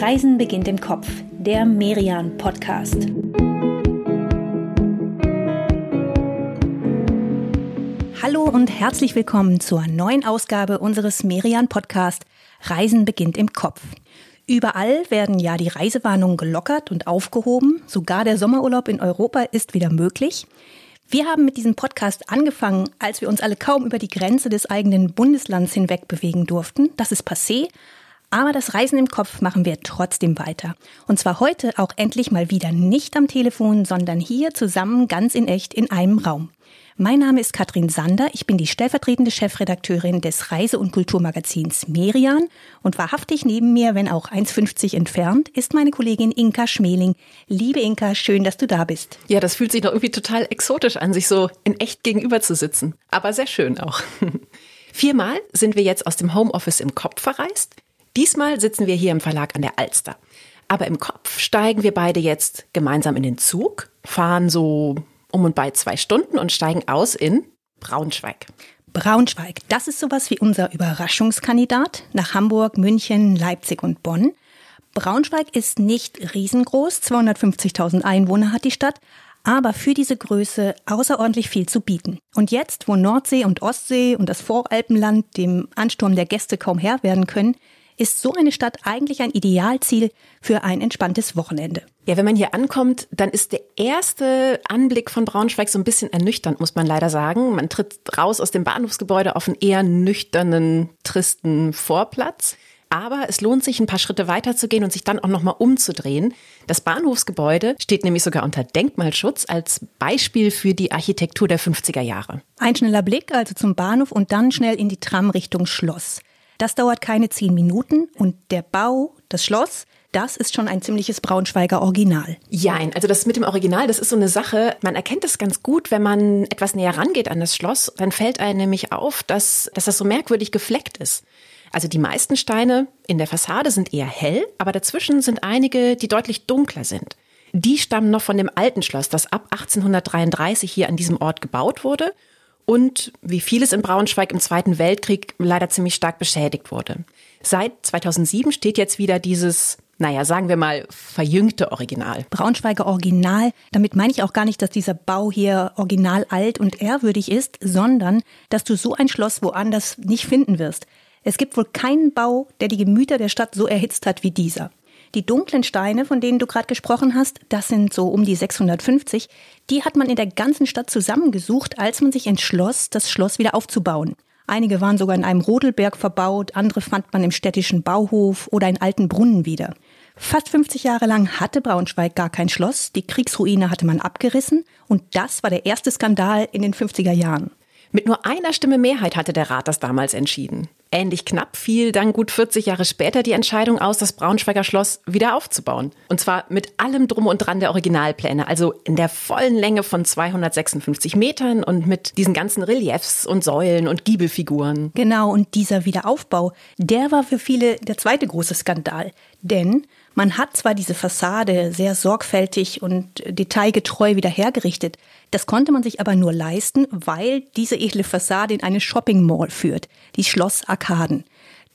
Reisen beginnt im Kopf, der Merian Podcast. Hallo und herzlich willkommen zur neuen Ausgabe unseres Merian Podcast Reisen beginnt im Kopf. Überall werden ja die Reisewarnungen gelockert und aufgehoben. Sogar der Sommerurlaub in Europa ist wieder möglich. Wir haben mit diesem Podcast angefangen, als wir uns alle kaum über die Grenze des eigenen Bundeslands hinweg bewegen durften. Das ist passé. Aber das Reisen im Kopf machen wir trotzdem weiter. Und zwar heute auch endlich mal wieder nicht am Telefon, sondern hier zusammen ganz in echt in einem Raum. Mein Name ist Katrin Sander. Ich bin die stellvertretende Chefredakteurin des Reise- und Kulturmagazins Merian. Und wahrhaftig neben mir, wenn auch 1,50 entfernt, ist meine Kollegin Inka Schmeling. Liebe Inka, schön, dass du da bist. Ja, das fühlt sich doch irgendwie total exotisch an, sich so in echt gegenüber zu sitzen. Aber sehr schön auch. Viermal sind wir jetzt aus dem Homeoffice im Kopf verreist. Diesmal sitzen wir hier im Verlag an der Alster. Aber im Kopf steigen wir beide jetzt gemeinsam in den Zug, fahren so um und bei zwei Stunden und steigen aus in Braunschweig. Braunschweig, das ist sowas wie unser Überraschungskandidat nach Hamburg, München, Leipzig und Bonn. Braunschweig ist nicht riesengroß, 250.000 Einwohner hat die Stadt, aber für diese Größe außerordentlich viel zu bieten. Und jetzt, wo Nordsee und Ostsee und das Voralpenland dem Ansturm der Gäste kaum Herr werden können, ist so eine Stadt eigentlich ein Idealziel für ein entspanntes Wochenende. Ja, wenn man hier ankommt, dann ist der erste Anblick von Braunschweig so ein bisschen ernüchternd, muss man leider sagen. Man tritt raus aus dem Bahnhofsgebäude auf einen eher nüchternen, tristen Vorplatz. Aber es lohnt sich, ein paar Schritte weiter zu gehen und sich dann auch nochmal umzudrehen. Das Bahnhofsgebäude steht nämlich sogar unter Denkmalschutz als Beispiel für die Architektur der 50er Jahre. Ein schneller Blick also zum Bahnhof und dann schnell in die Tram Richtung Schloss. Das dauert keine zehn Minuten und der Bau, das Schloss, das ist schon ein ziemliches Braunschweiger Original. Ja, also das mit dem Original, das ist so eine Sache, man erkennt das ganz gut, wenn man etwas näher rangeht an das Schloss, dann fällt einem nämlich auf, dass, dass das so merkwürdig gefleckt ist. Also die meisten Steine in der Fassade sind eher hell, aber dazwischen sind einige, die deutlich dunkler sind. Die stammen noch von dem alten Schloss, das ab 1833 hier an diesem Ort gebaut wurde und wie vieles in Braunschweig im Zweiten Weltkrieg leider ziemlich stark beschädigt wurde. Seit 2007 steht jetzt wieder dieses naja, sagen wir mal, verjüngte Original. Braunschweiger Original. Damit meine ich auch gar nicht, dass dieser Bau hier original alt und ehrwürdig ist, sondern dass du so ein Schloss woanders nicht finden wirst. Es gibt wohl keinen Bau, der die Gemüter der Stadt so erhitzt hat wie dieser. Die dunklen Steine, von denen du gerade gesprochen hast, das sind so um die 650, die hat man in der ganzen Stadt zusammengesucht, als man sich entschloss, das Schloss wieder aufzubauen. Einige waren sogar in einem Rodelberg verbaut, andere fand man im städtischen Bauhof oder in alten Brunnen wieder. Fast 50 Jahre lang hatte Braunschweig gar kein Schloss, die Kriegsruine hatte man abgerissen und das war der erste Skandal in den 50er Jahren. Mit nur einer Stimme Mehrheit hatte der Rat das damals entschieden. Ähnlich knapp fiel dann gut 40 Jahre später die Entscheidung aus, das Braunschweiger Schloss wieder aufzubauen. Und zwar mit allem Drum und Dran der Originalpläne, also in der vollen Länge von 256 Metern und mit diesen ganzen Reliefs und Säulen und Giebelfiguren. Genau, und dieser Wiederaufbau, der war für viele der zweite große Skandal. Denn man hat zwar diese Fassade sehr sorgfältig und detailgetreu wieder hergerichtet, das konnte man sich aber nur leisten, weil diese edle Fassade in eine Shopping Mall führt, die Schloss Arkaden.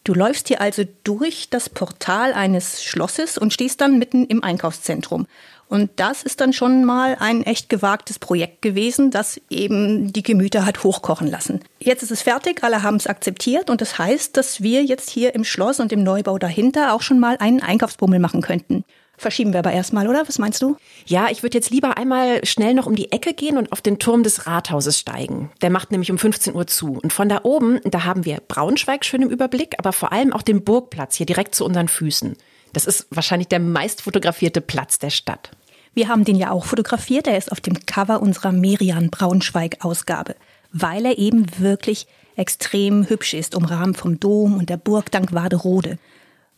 Du läufst hier also durch das Portal eines Schlosses und stehst dann mitten im Einkaufszentrum. Und das ist dann schon mal ein echt gewagtes Projekt gewesen, das eben die Gemüter hat hochkochen lassen. Jetzt ist es fertig, alle haben es akzeptiert und das heißt, dass wir jetzt hier im Schloss und im Neubau dahinter auch schon mal einen Einkaufsbummel machen könnten. Verschieben wir aber erstmal, oder? Was meinst du? Ja, ich würde jetzt lieber einmal schnell noch um die Ecke gehen und auf den Turm des Rathauses steigen. Der macht nämlich um 15 Uhr zu. Und von da oben, da haben wir Braunschweig schön im Überblick, aber vor allem auch den Burgplatz hier direkt zu unseren Füßen. Das ist wahrscheinlich der meist fotografierte Platz der Stadt. Wir haben den ja auch fotografiert. Er ist auf dem Cover unserer Merian Braunschweig Ausgabe, weil er eben wirklich extrem hübsch ist, umrahmt vom Dom und der Burg Dank Waderode.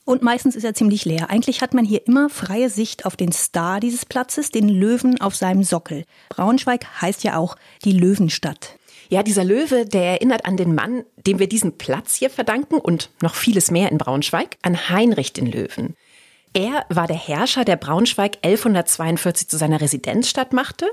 Und meistens ist er ziemlich leer. Eigentlich hat man hier immer freie Sicht auf den Star dieses Platzes, den Löwen auf seinem Sockel. Braunschweig heißt ja auch die Löwenstadt. Ja, dieser Löwe, der erinnert an den Mann, dem wir diesen Platz hier verdanken und noch vieles mehr in Braunschweig, an Heinrich den Löwen. Er war der Herrscher, der Braunschweig 1142 zu seiner Residenzstadt machte.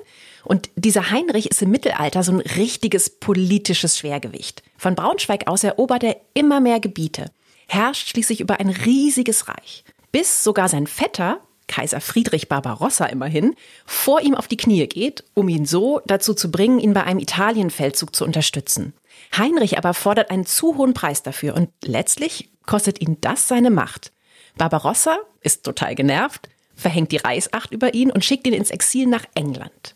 Und dieser Heinrich ist im Mittelalter so ein richtiges politisches Schwergewicht. Von Braunschweig aus erobert er immer mehr Gebiete herrscht schließlich über ein riesiges Reich. bis sogar sein Vetter, Kaiser Friedrich Barbarossa immerhin, vor ihm auf die Knie geht, um ihn so dazu zu bringen, ihn bei einem Italienfeldzug zu unterstützen. Heinrich aber fordert einen zu hohen Preis dafür und letztlich kostet ihn das seine Macht. Barbarossa ist total genervt, verhängt die Reichsacht über ihn und schickt ihn ins Exil nach England.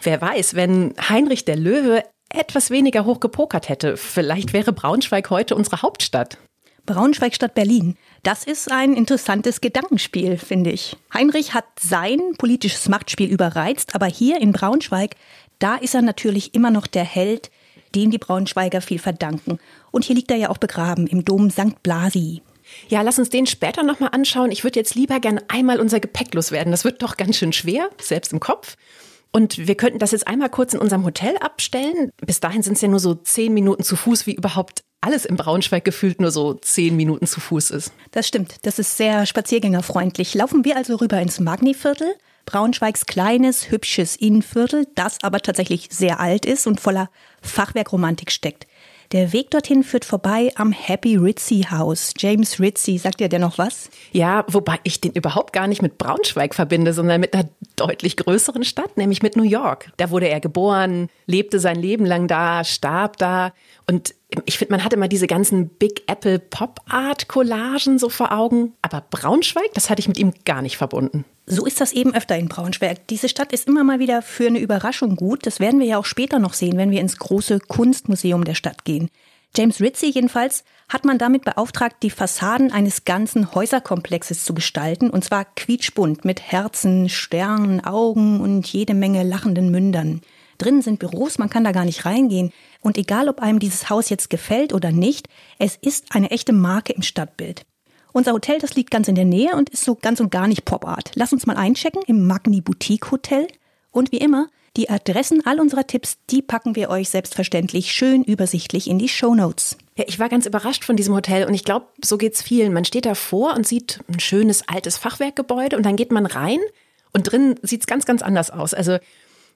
Wer weiß, wenn Heinrich der Löwe etwas weniger hoch gepokert hätte, vielleicht wäre Braunschweig heute unsere Hauptstadt. Braunschweig statt Berlin. Das ist ein interessantes Gedankenspiel, finde ich. Heinrich hat sein politisches Machtspiel überreizt, aber hier in Braunschweig, da ist er natürlich immer noch der Held, dem die Braunschweiger viel verdanken. Und hier liegt er ja auch begraben im Dom St. Blasi. Ja, lass uns den später nochmal anschauen. Ich würde jetzt lieber gern einmal unser Gepäck loswerden. Das wird doch ganz schön schwer, selbst im Kopf. Und wir könnten das jetzt einmal kurz in unserem Hotel abstellen. Bis dahin sind es ja nur so zehn Minuten zu Fuß, wie überhaupt alles im Braunschweig gefühlt nur so zehn Minuten zu Fuß ist. Das stimmt. Das ist sehr spaziergängerfreundlich. Laufen wir also rüber ins Magniviertel. Braunschweigs kleines, hübsches Innenviertel, das aber tatsächlich sehr alt ist und voller Fachwerkromantik steckt. Der Weg dorthin führt vorbei am Happy Ritzy House. James Ritzy, sagt dir der noch was? Ja, wobei ich den überhaupt gar nicht mit Braunschweig verbinde, sondern mit einer deutlich größeren Stadt, nämlich mit New York. Da wurde er geboren, lebte sein Leben lang da, starb da und ich finde, man hat immer diese ganzen Big Apple Pop Art Collagen so vor Augen, aber Braunschweig, das hatte ich mit ihm gar nicht verbunden. So ist das eben öfter in Braunschweig. Diese Stadt ist immer mal wieder für eine Überraschung gut. Das werden wir ja auch später noch sehen, wenn wir ins große Kunstmuseum der Stadt gehen. James Ritzy jedenfalls hat man damit beauftragt, die Fassaden eines ganzen Häuserkomplexes zu gestalten, und zwar quietschbunt mit Herzen, Sternen, Augen und jede Menge lachenden Mündern. Drinnen sind Büros, man kann da gar nicht reingehen. Und egal, ob einem dieses Haus jetzt gefällt oder nicht, es ist eine echte Marke im Stadtbild. Unser Hotel, das liegt ganz in der Nähe und ist so ganz und gar nicht Pop-Art. Lass uns mal einchecken im Magni Boutique Hotel. Und wie immer, die Adressen all unserer Tipps, die packen wir euch selbstverständlich schön übersichtlich in die Show Notes. Ja, ich war ganz überrascht von diesem Hotel und ich glaube, so geht's vielen. Man steht davor und sieht ein schönes altes Fachwerkgebäude und dann geht man rein und drin sieht's ganz, ganz anders aus. Also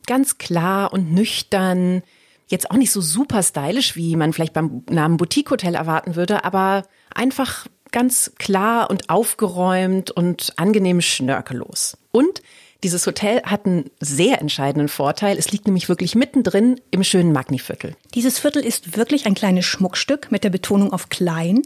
ganz klar und nüchtern. Jetzt auch nicht so super stylisch, wie man vielleicht beim Namen Boutique Hotel erwarten würde, aber einfach ganz klar und aufgeräumt und angenehm schnörkellos. Und dieses Hotel hat einen sehr entscheidenden Vorteil. Es liegt nämlich wirklich mittendrin im schönen Magniviertel. Dieses Viertel ist wirklich ein kleines Schmuckstück mit der Betonung auf klein.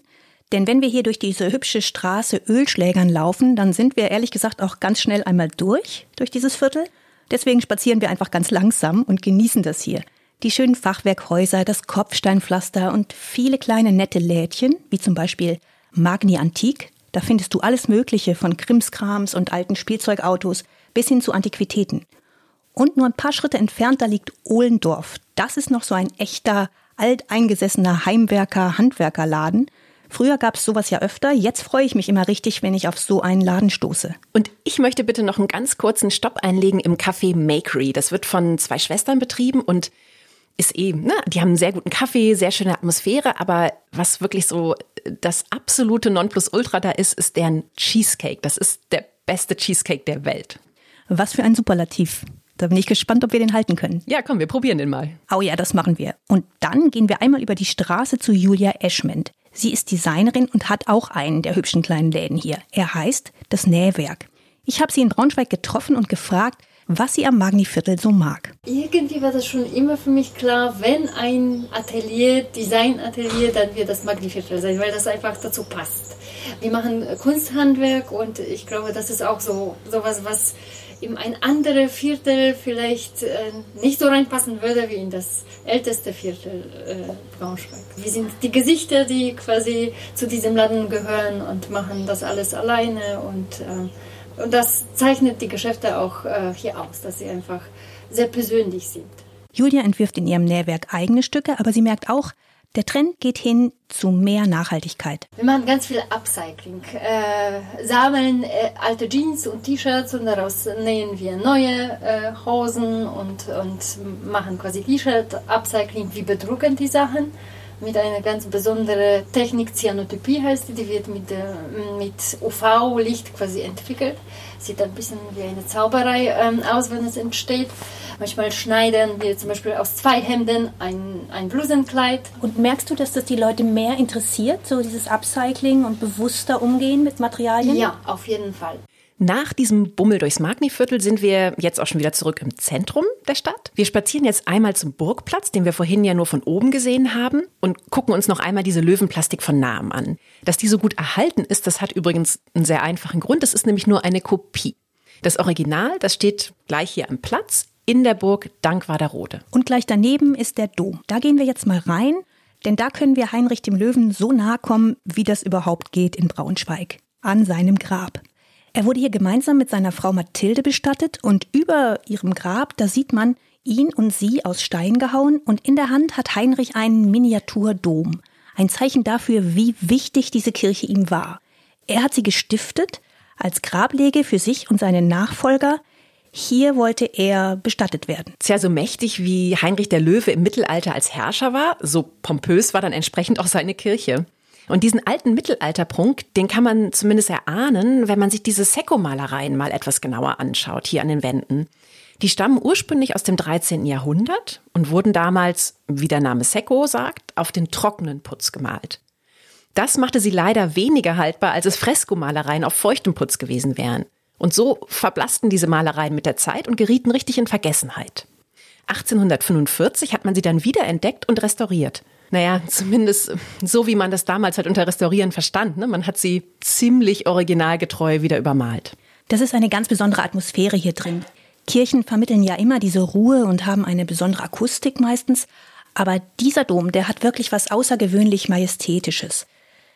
Denn wenn wir hier durch diese hübsche Straße Ölschlägern laufen, dann sind wir ehrlich gesagt auch ganz schnell einmal durch, durch dieses Viertel. Deswegen spazieren wir einfach ganz langsam und genießen das hier. Die schönen Fachwerkhäuser, das Kopfsteinpflaster und viele kleine nette Lädchen, wie zum Beispiel Magni Antik. Da findest du alles Mögliche von Krimskrams und alten Spielzeugautos bis hin zu Antiquitäten. Und nur ein paar Schritte entfernt, da liegt Ohlendorf. Das ist noch so ein echter, alteingesessener Heimwerker-Handwerkerladen. Früher gab es sowas ja öfter. Jetzt freue ich mich immer richtig, wenn ich auf so einen Laden stoße. Und ich möchte bitte noch einen ganz kurzen Stopp einlegen im Café Makery. Das wird von zwei Schwestern betrieben und ist eben, ne, die haben einen sehr guten Kaffee, sehr schöne Atmosphäre, aber was wirklich so das absolute Nonplusultra da ist, ist deren Cheesecake. Das ist der beste Cheesecake der Welt. Was für ein Superlativ. Da bin ich gespannt, ob wir den halten können. Ja, komm, wir probieren den mal. Oh ja, das machen wir. Und dann gehen wir einmal über die Straße zu Julia Eschment. Sie ist Designerin und hat auch einen der hübschen kleinen Läden hier. Er heißt das Nähwerk. Ich habe sie in Braunschweig getroffen und gefragt, was sie am Magniviertel so mag. Irgendwie war das schon immer für mich klar, wenn ein Atelier, Designatelier, dann wird das Magniviertel sein, weil das einfach dazu passt. Wir machen Kunsthandwerk und ich glaube, das ist auch so sowas, was in ein anderes Viertel vielleicht äh, nicht so reinpassen würde wie in das älteste Viertel äh, Braunschweig. Wir sind die Gesichter, die quasi zu diesem Laden gehören und machen das alles alleine und, äh, und das zeichnet die Geschäfte auch äh, hier aus, dass sie einfach sehr persönlich sind. Julia entwirft in ihrem Nährwerk eigene Stücke, aber sie merkt auch, der Trend geht hin zu mehr Nachhaltigkeit. Wir machen ganz viel Upcycling. Äh, sammeln äh, alte Jeans und T-Shirts und daraus nähen wir neue äh, Hosen und, und machen quasi T-Shirt-Upcycling. Wir bedrucken die Sachen mit einer ganz besonderen Technik, Cyanotypie heißt die, die wird mit, mit UV-Licht quasi entwickelt. Sieht ein bisschen wie eine Zauberei ähm, aus, wenn es entsteht. Manchmal schneiden wir zum Beispiel aus zwei Hemden ein, ein Blusenkleid. Und merkst du, dass das die Leute mehr interessiert, so dieses Upcycling und bewusster Umgehen mit Materialien? Ja, auf jeden Fall. Nach diesem Bummel durchs Magniviertel sind wir jetzt auch schon wieder zurück im Zentrum der Stadt. Wir spazieren jetzt einmal zum Burgplatz, den wir vorhin ja nur von oben gesehen haben, und gucken uns noch einmal diese Löwenplastik von nahem an. Dass die so gut erhalten ist, das hat übrigens einen sehr einfachen Grund. Es ist nämlich nur eine Kopie. Das Original, das steht gleich hier am Platz in der Burg Dankwaderrode. Und gleich daneben ist der Dom. Da gehen wir jetzt mal rein, denn da können wir Heinrich dem Löwen so nahe kommen, wie das überhaupt geht in Braunschweig. An seinem Grab. Er wurde hier gemeinsam mit seiner Frau Mathilde bestattet und über ihrem Grab, da sieht man ihn und sie aus Stein gehauen und in der Hand hat Heinrich einen Miniaturdom. Ein Zeichen dafür, wie wichtig diese Kirche ihm war. Er hat sie gestiftet als Grablege für sich und seine Nachfolger. Hier wollte er bestattet werden. Tja, so mächtig wie Heinrich der Löwe im Mittelalter als Herrscher war, so pompös war dann entsprechend auch seine Kirche. Und diesen alten Mittelalterprunk, den kann man zumindest erahnen, wenn man sich diese Sekko-Malereien mal etwas genauer anschaut, hier an den Wänden. Die stammen ursprünglich aus dem 13. Jahrhundert und wurden damals, wie der Name Sekko sagt, auf den trockenen Putz gemalt. Das machte sie leider weniger haltbar, als es Freskomalereien auf feuchtem Putz gewesen wären. Und so verblassten diese Malereien mit der Zeit und gerieten richtig in Vergessenheit. 1845 hat man sie dann wiederentdeckt und restauriert. Naja, zumindest so, wie man das damals halt unter Restaurieren verstand. Ne? Man hat sie ziemlich originalgetreu wieder übermalt. Das ist eine ganz besondere Atmosphäre hier drin. Kirchen vermitteln ja immer diese Ruhe und haben eine besondere Akustik meistens. Aber dieser Dom, der hat wirklich was außergewöhnlich Majestätisches.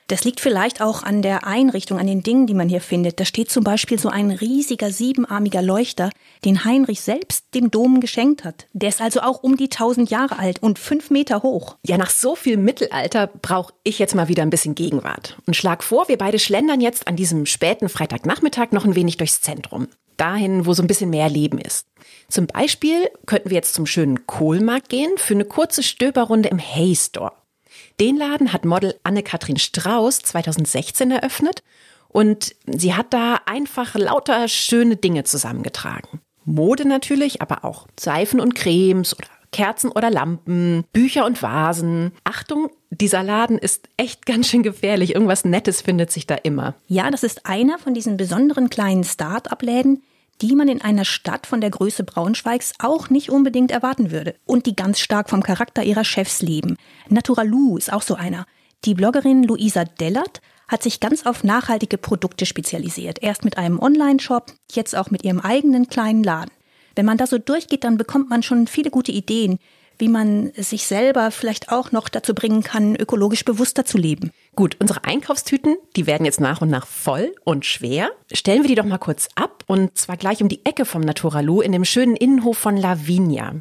Das liegt vielleicht auch an der Einrichtung, an den Dingen, die man hier findet. Da steht zum Beispiel so ein riesiger siebenarmiger Leuchter, den Heinrich selbst dem Dom geschenkt hat. Der ist also auch um die tausend Jahre alt und fünf Meter hoch. Ja, nach so viel Mittelalter brauche ich jetzt mal wieder ein bisschen Gegenwart. Und schlag vor, wir beide schlendern jetzt an diesem späten Freitagnachmittag noch ein wenig durchs Zentrum. Dahin, wo so ein bisschen mehr Leben ist. Zum Beispiel könnten wir jetzt zum schönen Kohlmarkt gehen für eine kurze Stöberrunde im Hay Store. Den Laden hat Model Anne-Kathrin Strauß 2016 eröffnet und sie hat da einfach lauter schöne Dinge zusammengetragen. Mode natürlich, aber auch Seifen und Cremes oder Kerzen oder Lampen, Bücher und Vasen. Achtung, dieser Laden ist echt ganz schön gefährlich. Irgendwas Nettes findet sich da immer. Ja, das ist einer von diesen besonderen kleinen Start-up-Läden, die man in einer Stadt von der Größe Braunschweigs auch nicht unbedingt erwarten würde und die ganz stark vom Charakter ihrer Chefs leben. Naturalu ist auch so einer. Die Bloggerin Luisa Dellert hat sich ganz auf nachhaltige Produkte spezialisiert. Erst mit einem Online-Shop, jetzt auch mit ihrem eigenen kleinen Laden. Wenn man da so durchgeht, dann bekommt man schon viele gute Ideen, wie man sich selber vielleicht auch noch dazu bringen kann, ökologisch bewusster zu leben. Gut, unsere Einkaufstüten, die werden jetzt nach und nach voll und schwer. Stellen wir die doch mal kurz ab und zwar gleich um die Ecke vom Naturalu in dem schönen Innenhof von Lavinia.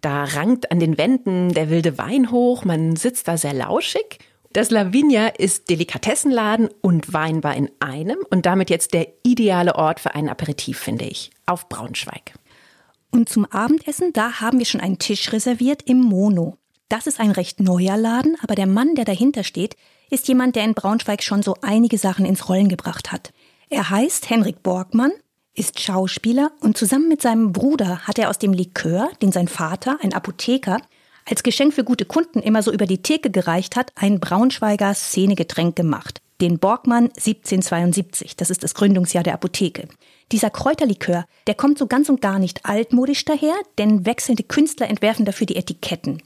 Da rankt an den Wänden der wilde Wein hoch, man sitzt da sehr lauschig. Das Lavinia ist Delikatessenladen und Weinbar in einem und damit jetzt der ideale Ort für einen Aperitif, finde ich, auf Braunschweig. Und zum Abendessen, da haben wir schon einen Tisch reserviert im Mono. Das ist ein recht neuer Laden, aber der Mann, der dahinter steht, ist jemand, der in Braunschweig schon so einige Sachen ins Rollen gebracht hat. Er heißt Henrik Borgmann, ist Schauspieler und zusammen mit seinem Bruder hat er aus dem Likör, den sein Vater, ein Apotheker, als Geschenk für gute Kunden immer so über die Theke gereicht hat, ein Braunschweiger Szenegetränk gemacht. Den Borgmann 1772, das ist das Gründungsjahr der Apotheke. Dieser Kräuterlikör, der kommt so ganz und gar nicht altmodisch daher, denn wechselnde Künstler entwerfen dafür die Etiketten.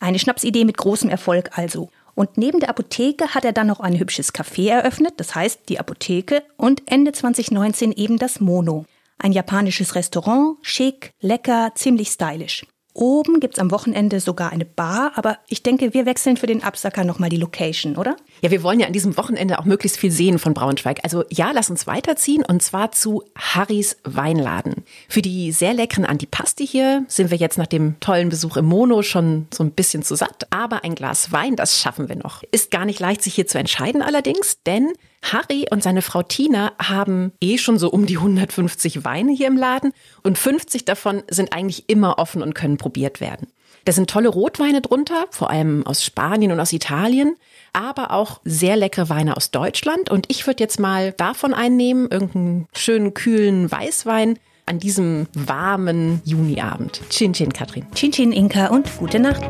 Eine Schnapsidee mit großem Erfolg also. Und neben der Apotheke hat er dann noch ein hübsches Café eröffnet, das heißt die Apotheke, und Ende 2019 eben das Mono. Ein japanisches Restaurant, schick, lecker, ziemlich stylisch. Oben gibt's am Wochenende sogar eine Bar, aber ich denke, wir wechseln für den Absacker nochmal die Location, oder? Ja, wir wollen ja an diesem Wochenende auch möglichst viel sehen von Braunschweig. Also ja, lass uns weiterziehen und zwar zu Harrys Weinladen. Für die sehr leckeren Antipasti hier sind wir jetzt nach dem tollen Besuch im Mono schon so ein bisschen zu satt, aber ein Glas Wein, das schaffen wir noch. Ist gar nicht leicht, sich hier zu entscheiden allerdings, denn Harry und seine Frau Tina haben eh schon so um die 150 Weine hier im Laden und 50 davon sind eigentlich immer offen und können probiert werden. Da sind tolle Rotweine drunter, vor allem aus Spanien und aus Italien, aber auch sehr leckere Weine aus Deutschland. Und ich würde jetzt mal davon einnehmen, irgendeinen schönen, kühlen Weißwein an diesem warmen Juniabend. Chin Chin, Katrin. Chin Chin, Inka und gute Nacht.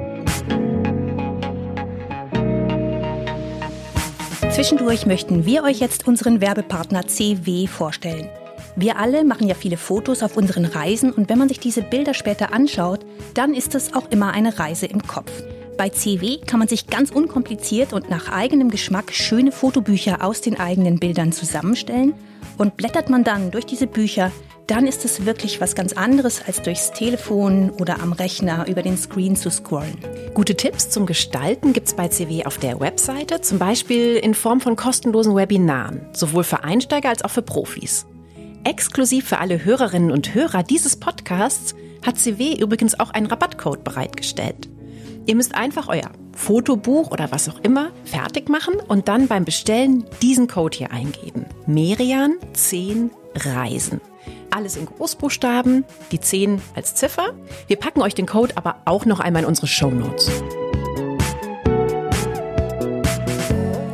Zwischendurch möchten wir euch jetzt unseren Werbepartner CW vorstellen. Wir alle machen ja viele Fotos auf unseren Reisen und wenn man sich diese Bilder später anschaut, dann ist es auch immer eine Reise im Kopf. Bei CW kann man sich ganz unkompliziert und nach eigenem Geschmack schöne Fotobücher aus den eigenen Bildern zusammenstellen und blättert man dann durch diese Bücher, dann ist es wirklich was ganz anderes, als durchs Telefon oder am Rechner über den Screen zu scrollen. Gute Tipps zum Gestalten gibt's bei CW auf der Webseite, zum Beispiel in Form von kostenlosen Webinaren, sowohl für Einsteiger als auch für Profis. Exklusiv für alle Hörerinnen und Hörer dieses Podcasts hat CW übrigens auch einen Rabattcode bereitgestellt. Ihr müsst einfach euer Fotobuch oder was auch immer fertig machen und dann beim Bestellen diesen Code hier eingeben. Merian 10 Reisen. Alles in Großbuchstaben, die 10 als Ziffer. Wir packen euch den Code aber auch noch einmal in unsere Show Notes.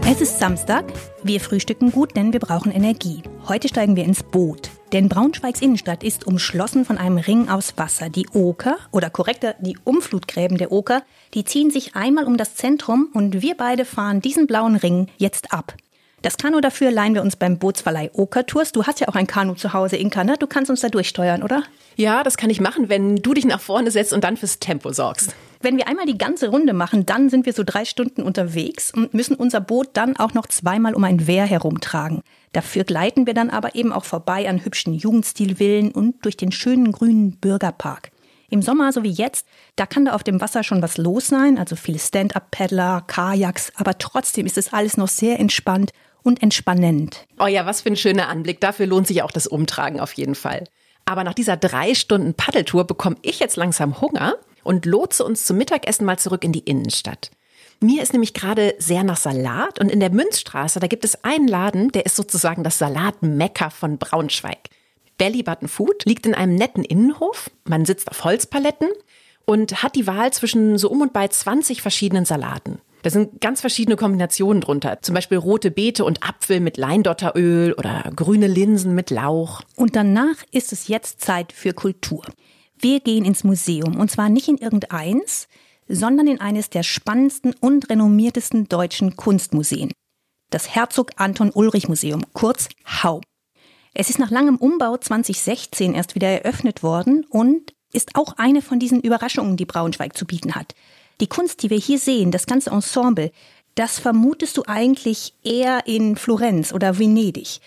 Es ist Samstag. Wir frühstücken gut, denn wir brauchen Energie. Heute steigen wir ins Boot. Denn Braunschweigs Innenstadt ist umschlossen von einem Ring aus Wasser. Die Oker, oder korrekter, die Umflutgräben der Oker, die ziehen sich einmal um das Zentrum und wir beide fahren diesen blauen Ring jetzt ab. Das Kanu dafür leihen wir uns beim Bootsverleih Oker Tours. Du hast ja auch ein Kanu zu Hause, Inka, ne? Du kannst uns da durchsteuern, oder? Ja, das kann ich machen, wenn du dich nach vorne setzt und dann fürs Tempo sorgst. Wenn wir einmal die ganze Runde machen, dann sind wir so drei Stunden unterwegs und müssen unser Boot dann auch noch zweimal um ein Wehr herumtragen. Dafür gleiten wir dann aber eben auch vorbei an hübschen Jugendstilvillen und durch den schönen grünen Bürgerpark. Im Sommer, so wie jetzt, da kann da auf dem Wasser schon was los sein, also viele Stand-up-Paddler, Kajaks, aber trotzdem ist es alles noch sehr entspannt und entspannend. Oh ja, was für ein schöner Anblick. Dafür lohnt sich auch das Umtragen auf jeden Fall. Aber nach dieser drei Stunden Paddeltour bekomme ich jetzt langsam Hunger und lotse uns zum Mittagessen mal zurück in die Innenstadt. Mir ist nämlich gerade sehr nach Salat und in der Münzstraße, da gibt es einen Laden, der ist sozusagen das Salatmecker von Braunschweig. Belly Button Food liegt in einem netten Innenhof. Man sitzt auf Holzpaletten und hat die Wahl zwischen so um und bei 20 verschiedenen Salaten. Da sind ganz verschiedene Kombinationen drunter. Zum Beispiel rote Beete und Apfel mit Leindotteröl oder grüne Linsen mit Lauch. Und danach ist es jetzt Zeit für Kultur. Wir gehen ins Museum und zwar nicht in irgendeins, sondern in eines der spannendsten und renommiertesten deutschen Kunstmuseen. Das Herzog Anton Ulrich Museum, kurz HAU. Es ist nach langem Umbau 2016 erst wieder eröffnet worden und ist auch eine von diesen Überraschungen, die Braunschweig zu bieten hat. Die Kunst, die wir hier sehen, das ganze Ensemble, das vermutest du eigentlich eher in Florenz oder Venedig.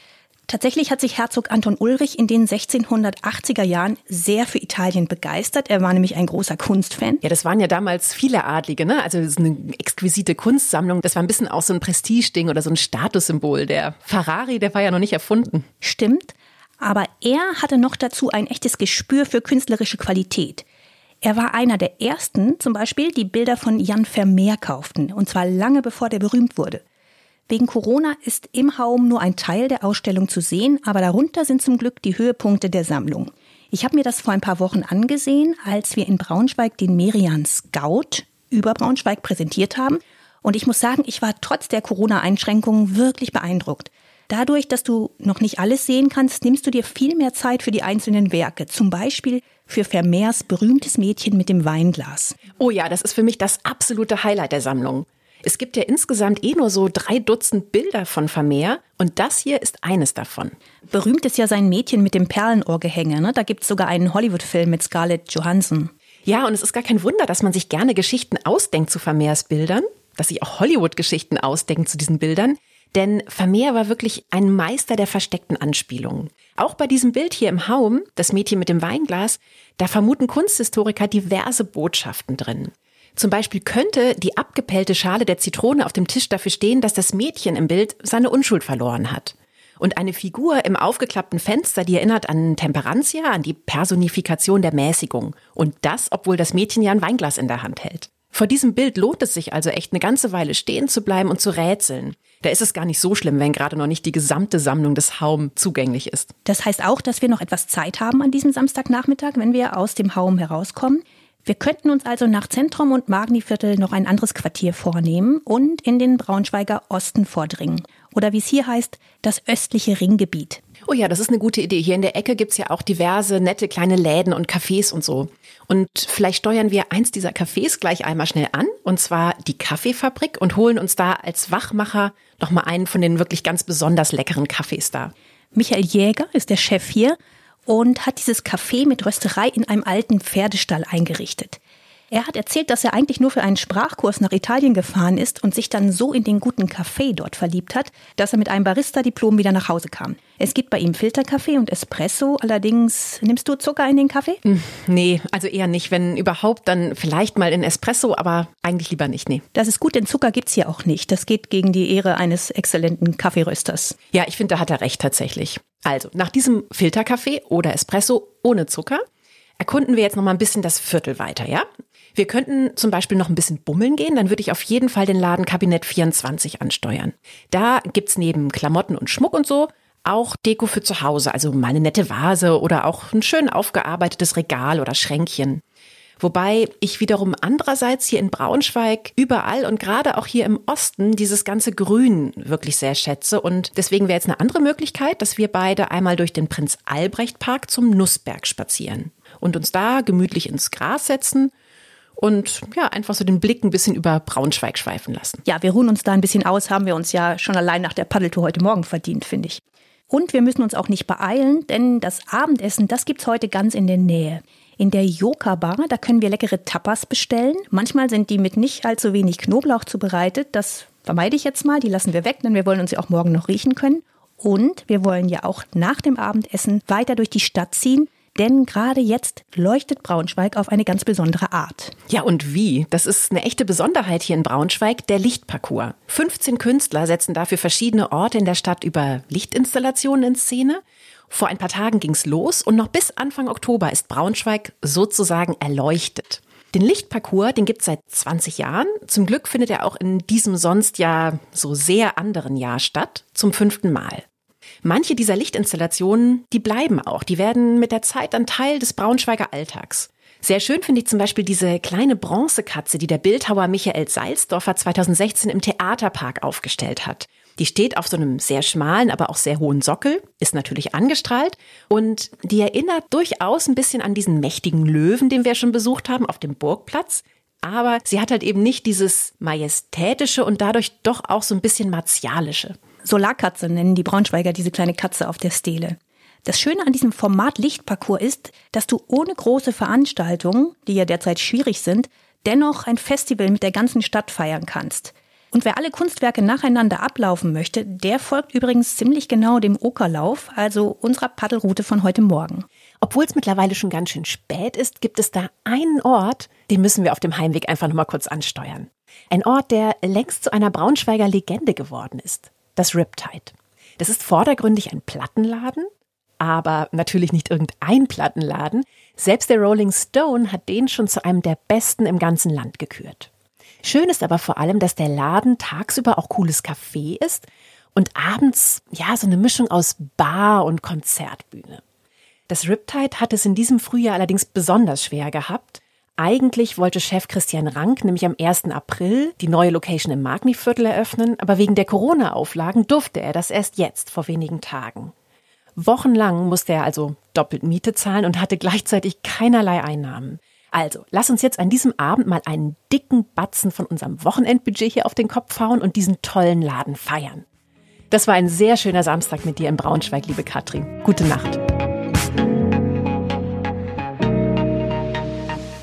Tatsächlich hat sich Herzog Anton Ulrich in den 1680er Jahren sehr für Italien begeistert. Er war nämlich ein großer Kunstfan. Ja, das waren ja damals viele Adlige, ne? Also das ist eine exquisite Kunstsammlung. Das war ein bisschen auch so ein Prestigeding oder so ein Statussymbol. Der Ferrari, der war ja noch nicht erfunden. Stimmt. Aber er hatte noch dazu ein echtes Gespür für künstlerische Qualität. Er war einer der ersten, zum Beispiel, die Bilder von Jan Vermeer kauften, und zwar lange bevor der berühmt wurde. Wegen Corona ist im Haum nur ein Teil der Ausstellung zu sehen, aber darunter sind zum Glück die Höhepunkte der Sammlung. Ich habe mir das vor ein paar Wochen angesehen, als wir in Braunschweig den Merian Scout über Braunschweig präsentiert haben. Und ich muss sagen, ich war trotz der Corona-Einschränkungen wirklich beeindruckt. Dadurch, dass du noch nicht alles sehen kannst, nimmst du dir viel mehr Zeit für die einzelnen Werke. Zum Beispiel für Vermeers berühmtes Mädchen mit dem Weinglas. Oh ja, das ist für mich das absolute Highlight der Sammlung. Es gibt ja insgesamt eh nur so drei Dutzend Bilder von Vermeer und das hier ist eines davon. Berühmt ist ja sein Mädchen mit dem Perlenohrgehänge. Ne? Da gibt es sogar einen Hollywood-Film mit Scarlett Johansson. Ja, und es ist gar kein Wunder, dass man sich gerne Geschichten ausdenkt zu Vermeers Bildern, dass sich auch Hollywood-Geschichten ausdenken zu diesen Bildern. Denn Vermeer war wirklich ein Meister der versteckten Anspielungen. Auch bei diesem Bild hier im Haum, das Mädchen mit dem Weinglas, da vermuten Kunsthistoriker diverse Botschaften drin. Zum Beispiel könnte die abgepellte Schale der Zitrone auf dem Tisch dafür stehen, dass das Mädchen im Bild seine Unschuld verloren hat. Und eine Figur im aufgeklappten Fenster, die erinnert an Temperantia, an die Personifikation der Mäßigung. Und das, obwohl das Mädchen ja ein Weinglas in der Hand hält. Vor diesem Bild lohnt es sich also echt eine ganze Weile stehen zu bleiben und zu rätseln. Da ist es gar nicht so schlimm, wenn gerade noch nicht die gesamte Sammlung des Haum zugänglich ist. Das heißt auch, dass wir noch etwas Zeit haben an diesem Samstagnachmittag, wenn wir aus dem Haum herauskommen. Wir könnten uns also nach Zentrum und Magniviertel noch ein anderes Quartier vornehmen und in den Braunschweiger Osten vordringen. Oder wie es hier heißt, das östliche Ringgebiet. Oh ja, das ist eine gute Idee. Hier in der Ecke gibt's ja auch diverse nette kleine Läden und Cafés und so. Und vielleicht steuern wir eins dieser Cafés gleich einmal schnell an, und zwar die Kaffeefabrik und holen uns da als Wachmacher nochmal einen von den wirklich ganz besonders leckeren Kaffees da. Michael Jäger ist der Chef hier und hat dieses Café mit Rösterei in einem alten Pferdestall eingerichtet. Er hat erzählt, dass er eigentlich nur für einen Sprachkurs nach Italien gefahren ist und sich dann so in den guten Kaffee dort verliebt hat, dass er mit einem Barista-Diplom wieder nach Hause kam. Es gibt bei ihm Filterkaffee und Espresso. Allerdings, nimmst du Zucker in den Kaffee? Hm, nee, also eher nicht. Wenn überhaupt, dann vielleicht mal in Espresso, aber eigentlich lieber nicht, nee. Das ist gut, denn Zucker gibt's hier auch nicht. Das geht gegen die Ehre eines exzellenten Kaffeerösters. Ja, ich finde, da hat er recht tatsächlich. Also, nach diesem Filterkaffee oder Espresso ohne Zucker erkunden wir jetzt noch mal ein bisschen das Viertel weiter, ja? Wir könnten zum Beispiel noch ein bisschen bummeln gehen, dann würde ich auf jeden Fall den Laden Kabinett 24 ansteuern. Da gibt's neben Klamotten und Schmuck und so auch Deko für zu Hause, also mal eine nette Vase oder auch ein schön aufgearbeitetes Regal oder Schränkchen. Wobei ich wiederum andererseits hier in Braunschweig überall und gerade auch hier im Osten dieses ganze Grün wirklich sehr schätze. Und deswegen wäre jetzt eine andere Möglichkeit, dass wir beide einmal durch den Prinz Albrecht Park zum Nussberg spazieren und uns da gemütlich ins Gras setzen und ja, einfach so den Blick ein bisschen über Braunschweig schweifen lassen. Ja, wir ruhen uns da ein bisschen aus, haben wir uns ja schon allein nach der Paddeltour heute Morgen verdient, finde ich. Und wir müssen uns auch nicht beeilen, denn das Abendessen, das gibt's heute ganz in der Nähe. In der Joka Bar, da können wir leckere Tapas bestellen. Manchmal sind die mit nicht allzu wenig Knoblauch zubereitet. Das vermeide ich jetzt mal, die lassen wir weg, denn wir wollen uns ja auch morgen noch riechen können. Und wir wollen ja auch nach dem Abendessen weiter durch die Stadt ziehen. Denn gerade jetzt leuchtet Braunschweig auf eine ganz besondere Art. Ja, und wie? Das ist eine echte Besonderheit hier in Braunschweig, der Lichtparcours. 15 Künstler setzen dafür verschiedene Orte in der Stadt über Lichtinstallationen in Szene. Vor ein paar Tagen ging's los und noch bis Anfang Oktober ist Braunschweig sozusagen erleuchtet. Den Lichtparcours, den gibt's seit 20 Jahren. Zum Glück findet er auch in diesem sonst ja so sehr anderen Jahr statt, zum fünften Mal. Manche dieser Lichtinstallationen, die bleiben auch. Die werden mit der Zeit dann Teil des Braunschweiger Alltags. Sehr schön finde ich zum Beispiel diese kleine Bronzekatze, die der Bildhauer Michael Salzdorfer 2016 im Theaterpark aufgestellt hat. Die steht auf so einem sehr schmalen, aber auch sehr hohen Sockel, ist natürlich angestrahlt und die erinnert durchaus ein bisschen an diesen mächtigen Löwen, den wir schon besucht haben auf dem Burgplatz. Aber sie hat halt eben nicht dieses majestätische und dadurch doch auch so ein bisschen martialische. Solarkatze nennen die Braunschweiger diese kleine Katze auf der Stele. Das Schöne an diesem Format Lichtparcours ist, dass du ohne große Veranstaltungen, die ja derzeit schwierig sind, dennoch ein Festival mit der ganzen Stadt feiern kannst. Und wer alle Kunstwerke nacheinander ablaufen möchte, der folgt übrigens ziemlich genau dem Okerlauf, also unserer Paddelroute von heute Morgen. Obwohl es mittlerweile schon ganz schön spät ist, gibt es da einen Ort, den müssen wir auf dem Heimweg einfach nochmal kurz ansteuern. Ein Ort, der längst zu einer Braunschweiger Legende geworden ist das Riptide. Das ist vordergründig ein Plattenladen, aber natürlich nicht irgendein Plattenladen. Selbst der Rolling Stone hat den schon zu einem der besten im ganzen Land gekürt. Schön ist aber vor allem, dass der Laden tagsüber auch cooles Café ist und abends, ja, so eine Mischung aus Bar und Konzertbühne. Das Riptide hat es in diesem Frühjahr allerdings besonders schwer gehabt. Eigentlich wollte Chef Christian Rank nämlich am 1. April die neue Location im Magniviertel eröffnen, aber wegen der Corona-Auflagen durfte er das erst jetzt, vor wenigen Tagen. Wochenlang musste er also doppelt Miete zahlen und hatte gleichzeitig keinerlei Einnahmen. Also, lass uns jetzt an diesem Abend mal einen dicken Batzen von unserem Wochenendbudget hier auf den Kopf hauen und diesen tollen Laden feiern. Das war ein sehr schöner Samstag mit dir in Braunschweig, liebe Katrin. Gute Nacht.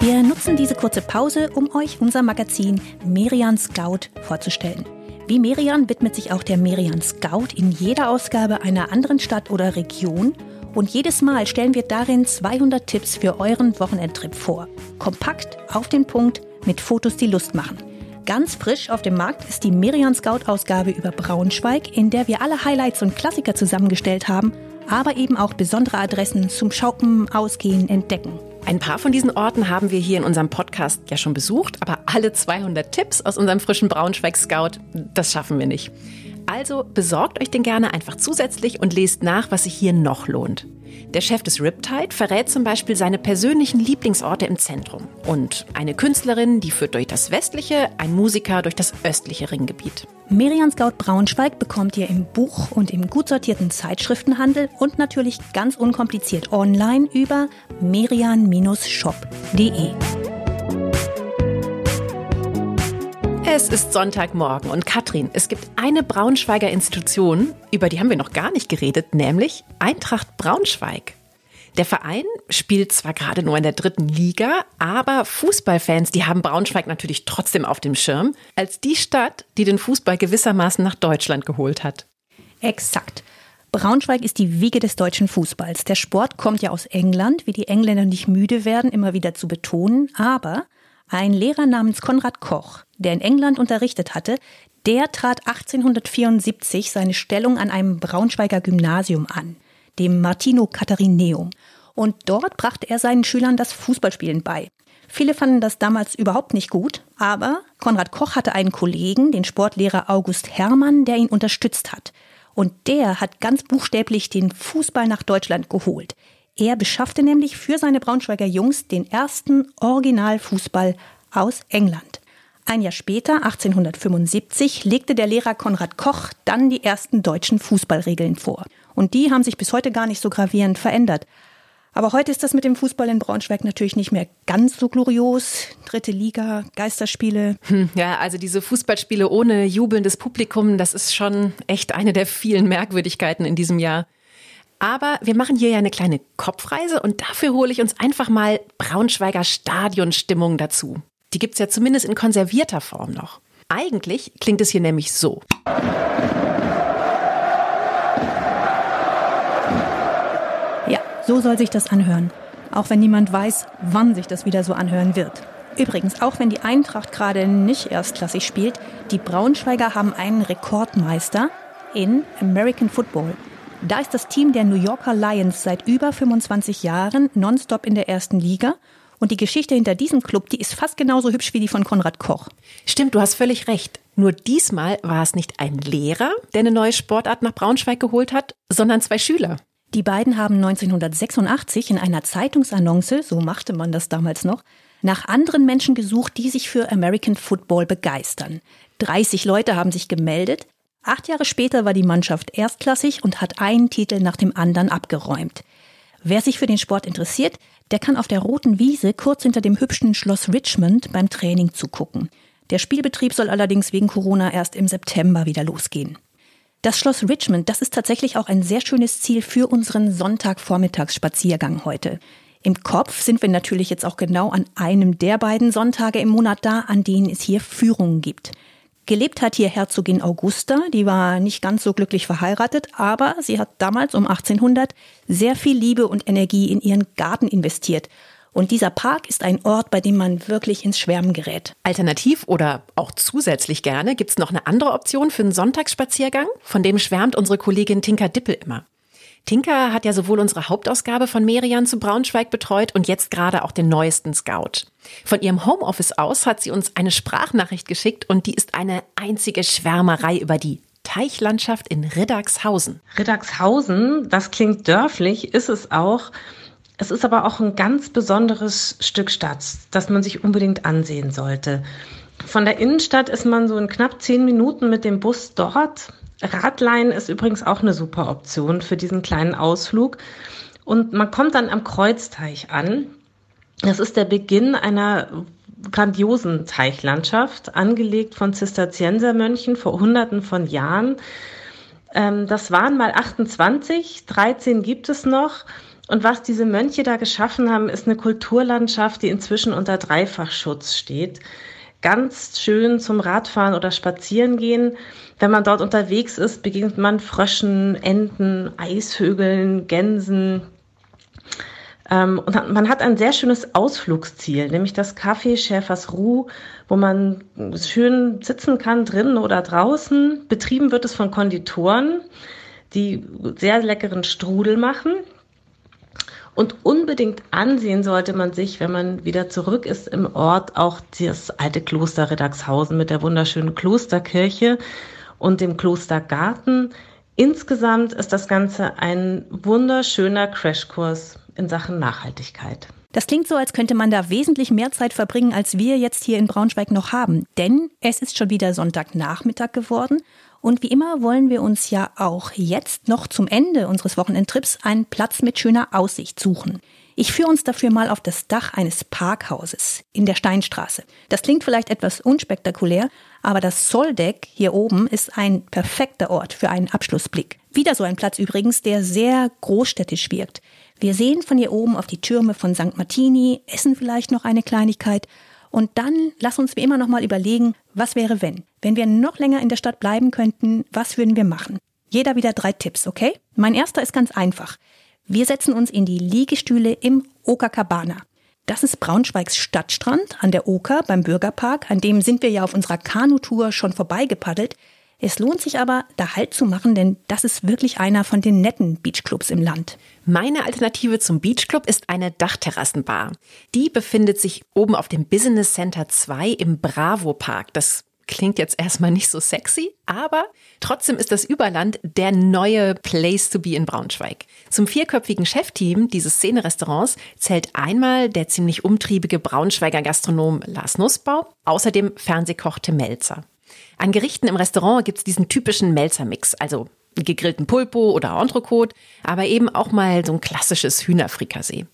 Wir nutzen diese kurze Pause, um euch unser Magazin Merian Scout vorzustellen. Wie Merian widmet sich auch der Merian Scout in jeder Ausgabe einer anderen Stadt oder Region und jedes Mal stellen wir darin 200 Tipps für euren Wochenendtrip vor. Kompakt, auf den Punkt, mit Fotos, die Lust machen. Ganz frisch auf dem Markt ist die Merian Scout Ausgabe über Braunschweig, in der wir alle Highlights und Klassiker zusammengestellt haben, aber eben auch besondere Adressen zum Shoppen, Ausgehen, Entdecken. Ein paar von diesen Orten haben wir hier in unserem Podcast ja schon besucht, aber alle 200 Tipps aus unserem frischen Braunschweig Scout, das schaffen wir nicht. Also besorgt euch den gerne einfach zusätzlich und lest nach, was sich hier noch lohnt. Der Chef des Riptide verrät zum Beispiel seine persönlichen Lieblingsorte im Zentrum. Und eine Künstlerin, die führt durch das westliche, ein Musiker durch das östliche Ringgebiet. Merian Scout Braunschweig bekommt ihr im Buch und im gut sortierten Zeitschriftenhandel und natürlich ganz unkompliziert online über merian-shop.de. Es ist Sonntagmorgen und Katrin, es gibt eine Braunschweiger Institution, über die haben wir noch gar nicht geredet, nämlich Eintracht Braunschweig. Der Verein spielt zwar gerade nur in der dritten Liga, aber Fußballfans, die haben Braunschweig natürlich trotzdem auf dem Schirm, als die Stadt, die den Fußball gewissermaßen nach Deutschland geholt hat. Exakt. Braunschweig ist die Wiege des deutschen Fußballs. Der Sport kommt ja aus England, wie die Engländer nicht müde werden, immer wieder zu betonen. Aber ein Lehrer namens Konrad Koch, der in England unterrichtet hatte, der trat 1874 seine Stellung an einem Braunschweiger Gymnasium an, dem Martino Katharineum. Und dort brachte er seinen Schülern das Fußballspielen bei. Viele fanden das damals überhaupt nicht gut, aber Konrad Koch hatte einen Kollegen, den Sportlehrer August Hermann, der ihn unterstützt hat. Und der hat ganz buchstäblich den Fußball nach Deutschland geholt. Er beschaffte nämlich für seine Braunschweiger Jungs den ersten Originalfußball aus England. Ein Jahr später, 1875, legte der Lehrer Konrad Koch dann die ersten deutschen Fußballregeln vor. Und die haben sich bis heute gar nicht so gravierend verändert. Aber heute ist das mit dem Fußball in Braunschweig natürlich nicht mehr ganz so glorios. Dritte Liga, Geisterspiele. Hm, ja, also diese Fußballspiele ohne jubelndes Publikum, das ist schon echt eine der vielen Merkwürdigkeiten in diesem Jahr. Aber wir machen hier ja eine kleine Kopfreise und dafür hole ich uns einfach mal Braunschweiger Stadionstimmung dazu. Die gibt es ja zumindest in konservierter Form noch. Eigentlich klingt es hier nämlich so. Ja, so soll sich das anhören. Auch wenn niemand weiß, wann sich das wieder so anhören wird. Übrigens, auch wenn die Eintracht gerade nicht erstklassig spielt, die Braunschweiger haben einen Rekordmeister in American Football. Da ist das Team der New Yorker Lions seit über 25 Jahren nonstop in der ersten Liga. Und die Geschichte hinter diesem Club, die ist fast genauso hübsch wie die von Konrad Koch. Stimmt, du hast völlig recht. Nur diesmal war es nicht ein Lehrer, der eine neue Sportart nach Braunschweig geholt hat, sondern zwei Schüler. Die beiden haben 1986 in einer Zeitungsannonce, so machte man das damals noch, nach anderen Menschen gesucht, die sich für American Football begeistern. 30 Leute haben sich gemeldet. Acht Jahre später war die Mannschaft erstklassig und hat einen Titel nach dem anderen abgeräumt. Wer sich für den Sport interessiert, der kann auf der roten Wiese kurz hinter dem hübschen Schloss Richmond beim Training zugucken. Der Spielbetrieb soll allerdings wegen Corona erst im September wieder losgehen. Das Schloss Richmond, das ist tatsächlich auch ein sehr schönes Ziel für unseren Sonntagvormittagsspaziergang heute. Im Kopf sind wir natürlich jetzt auch genau an einem der beiden Sonntage im Monat da, an denen es hier Führungen gibt. Gelebt hat hier Herzogin Augusta, die war nicht ganz so glücklich verheiratet, aber sie hat damals um 1800 sehr viel Liebe und Energie in ihren Garten investiert. Und dieser Park ist ein Ort, bei dem man wirklich ins Schwärmen gerät. Alternativ oder auch zusätzlich gerne gibt es noch eine andere Option für einen Sonntagsspaziergang, von dem schwärmt unsere Kollegin Tinka Dippel immer. Tinka hat ja sowohl unsere Hauptausgabe von Merian zu Braunschweig betreut und jetzt gerade auch den neuesten Scout. Von ihrem Homeoffice aus hat sie uns eine Sprachnachricht geschickt und die ist eine einzige Schwärmerei über die Teichlandschaft in Riddagshausen. Riddagshausen, das klingt dörflich, ist es auch. Es ist aber auch ein ganz besonderes Stück Stadt, das man sich unbedingt ansehen sollte. Von der Innenstadt ist man so in knapp zehn Minuten mit dem Bus dort. Radlein ist übrigens auch eine super Option für diesen kleinen Ausflug. Und man kommt dann am Kreuzteich an. Das ist der Beginn einer grandiosen Teichlandschaft, angelegt von Zisterziensermönchen vor Hunderten von Jahren. Ähm, das waren mal 28, 13 gibt es noch. Und was diese Mönche da geschaffen haben, ist eine Kulturlandschaft, die inzwischen unter Dreifachschutz steht. Ganz schön zum Radfahren oder Spazierengehen. Wenn man dort unterwegs ist, begegnet man Fröschen, Enten, Eisvögeln, Gänsen. Ähm, und man hat ein sehr schönes Ausflugsziel, nämlich das Café Schäfers Ruh, wo man schön sitzen kann, drinnen oder draußen. Betrieben wird es von Konditoren, die sehr leckeren Strudel machen. Und unbedingt ansehen sollte man sich, wenn man wieder zurück ist im Ort, auch das alte Kloster Riddagshausen mit der wunderschönen Klosterkirche und dem Klostergarten. Insgesamt ist das Ganze ein wunderschöner Crashkurs in Sachen Nachhaltigkeit. Das klingt so, als könnte man da wesentlich mehr Zeit verbringen, als wir jetzt hier in Braunschweig noch haben. Denn es ist schon wieder Sonntagnachmittag geworden. Und wie immer wollen wir uns ja auch jetzt noch zum Ende unseres Wochenendtrips einen Platz mit schöner Aussicht suchen. Ich führe uns dafür mal auf das Dach eines Parkhauses in der Steinstraße. Das klingt vielleicht etwas unspektakulär, aber das Zolldeck hier oben ist ein perfekter Ort für einen Abschlussblick. Wieder so ein Platz übrigens, der sehr großstädtisch wirkt. Wir sehen von hier oben auf die Türme von St. Martini, essen vielleicht noch eine Kleinigkeit und dann lass uns wie immer noch mal überlegen, was wäre wenn? Wenn wir noch länger in der Stadt bleiben könnten, was würden wir machen? Jeder wieder drei Tipps, okay? Mein erster ist ganz einfach. Wir setzen uns in die Liegestühle im Oka Cabana. Das ist Braunschweigs Stadtstrand an der Oker beim Bürgerpark, an dem sind wir ja auf unserer Kanutour schon vorbeigepaddelt. Es lohnt sich aber, da Halt zu machen, denn das ist wirklich einer von den netten Beachclubs im Land. Meine Alternative zum Beachclub ist eine Dachterrassenbar. Die befindet sich oben auf dem Business Center 2 im Bravo Park. Das klingt jetzt erstmal nicht so sexy, aber trotzdem ist das Überland der neue Place to be in Braunschweig. Zum vierköpfigen Chefteam dieses Szene-Restaurants zählt einmal der ziemlich umtriebige Braunschweiger Gastronom Lars Nussbau, außerdem Fernsehkoch Tim Melzer. An Gerichten im Restaurant gibt's diesen typischen Melzer-Mix, also gegrillten Pulpo oder Entrecote, aber eben auch mal so ein klassisches Hühnerfrikassee.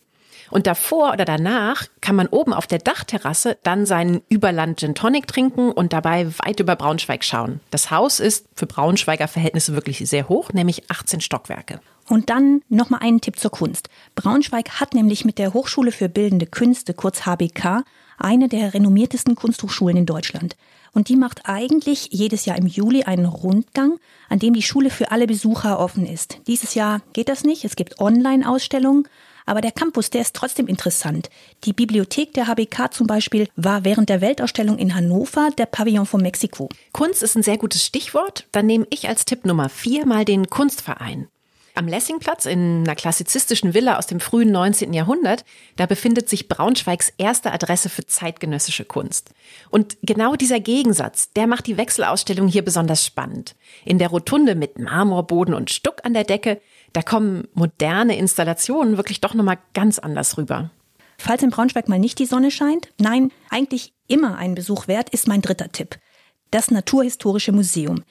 Und davor oder danach kann man oben auf der Dachterrasse dann seinen Überland Gin Tonic trinken und dabei weit über Braunschweig schauen. Das Haus ist für Braunschweiger Verhältnisse wirklich sehr hoch, nämlich 18 Stockwerke. Und dann nochmal einen Tipp zur Kunst. Braunschweig hat nämlich mit der Hochschule für Bildende Künste, kurz HBK, eine der renommiertesten Kunsthochschulen in Deutschland. Und die macht eigentlich jedes Jahr im Juli einen Rundgang, an dem die Schule für alle Besucher offen ist. Dieses Jahr geht das nicht. Es gibt Online-Ausstellungen. Aber der Campus, der ist trotzdem interessant. Die Bibliothek der HBK zum Beispiel war während der Weltausstellung in Hannover der Pavillon von Mexiko. Kunst ist ein sehr gutes Stichwort. Dann nehme ich als Tipp Nummer vier mal den Kunstverein. Am Lessingplatz in einer klassizistischen Villa aus dem frühen 19. Jahrhundert, da befindet sich Braunschweigs erste Adresse für zeitgenössische Kunst. Und genau dieser Gegensatz, der macht die Wechselausstellung hier besonders spannend. In der Rotunde mit Marmorboden und Stuck an der Decke, da kommen moderne Installationen wirklich doch nochmal ganz anders rüber. Falls in Braunschweig mal nicht die Sonne scheint, nein, eigentlich immer ein Besuch wert, ist mein dritter Tipp. Das Naturhistorische Museum.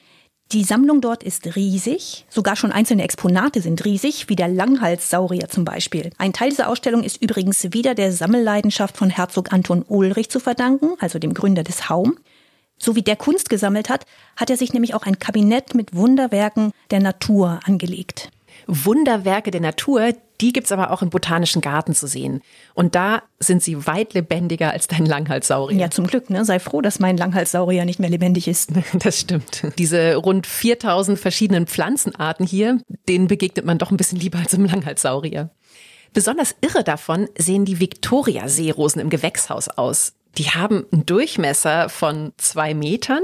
Die Sammlung dort ist riesig, sogar schon einzelne Exponate sind riesig, wie der Langhalssaurier zum Beispiel. Ein Teil dieser Ausstellung ist übrigens wieder der Sammelleidenschaft von Herzog Anton Ulrich zu verdanken, also dem Gründer des Haum. So wie der Kunst gesammelt hat, hat er sich nämlich auch ein Kabinett mit Wunderwerken der Natur angelegt. Wunderwerke der Natur, die gibt's aber auch im Botanischen Garten zu sehen. Und da sind sie weit lebendiger als dein Langhalssaurier. Ja, zum Glück, ne? Sei froh, dass mein Langhalssaurier nicht mehr lebendig ist. Das stimmt. Diese rund 4000 verschiedenen Pflanzenarten hier, denen begegnet man doch ein bisschen lieber als im Langhalssaurier. Besonders irre davon sehen die Viktoria-Seerosen im Gewächshaus aus. Die haben einen Durchmesser von zwei Metern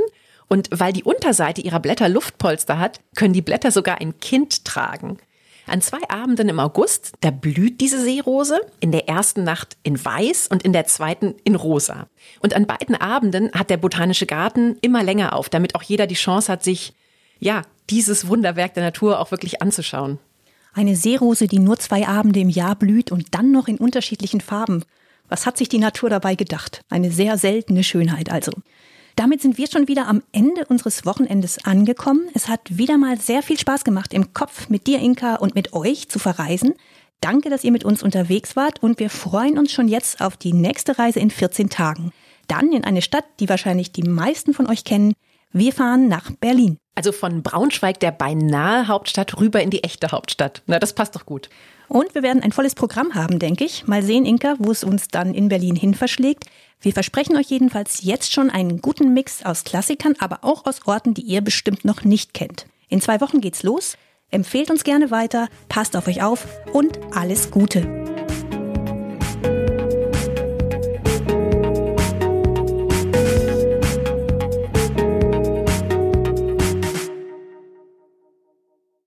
und weil die Unterseite ihrer Blätter Luftpolster hat, können die Blätter sogar ein Kind tragen. An zwei Abenden im August, da blüht diese Seerose, in der ersten Nacht in weiß und in der zweiten in rosa. Und an beiden Abenden hat der Botanische Garten immer länger auf, damit auch jeder die Chance hat, sich, ja, dieses Wunderwerk der Natur auch wirklich anzuschauen. Eine Seerose, die nur zwei Abende im Jahr blüht und dann noch in unterschiedlichen Farben. Was hat sich die Natur dabei gedacht? Eine sehr seltene Schönheit also. Damit sind wir schon wieder am Ende unseres Wochenendes angekommen. Es hat wieder mal sehr viel Spaß gemacht, im Kopf mit dir, Inka, und mit euch zu verreisen. Danke, dass ihr mit uns unterwegs wart und wir freuen uns schon jetzt auf die nächste Reise in 14 Tagen. Dann in eine Stadt, die wahrscheinlich die meisten von euch kennen. Wir fahren nach Berlin. Also von Braunschweig, der beinahe Hauptstadt, rüber in die echte Hauptstadt. Na, das passt doch gut. Und wir werden ein volles Programm haben, denke ich. Mal sehen, Inka, wo es uns dann in Berlin hin verschlägt. Wir versprechen euch jedenfalls jetzt schon einen guten Mix aus Klassikern, aber auch aus Orten, die ihr bestimmt noch nicht kennt. In zwei Wochen geht's los. Empfehlt uns gerne weiter, passt auf euch auf und alles Gute.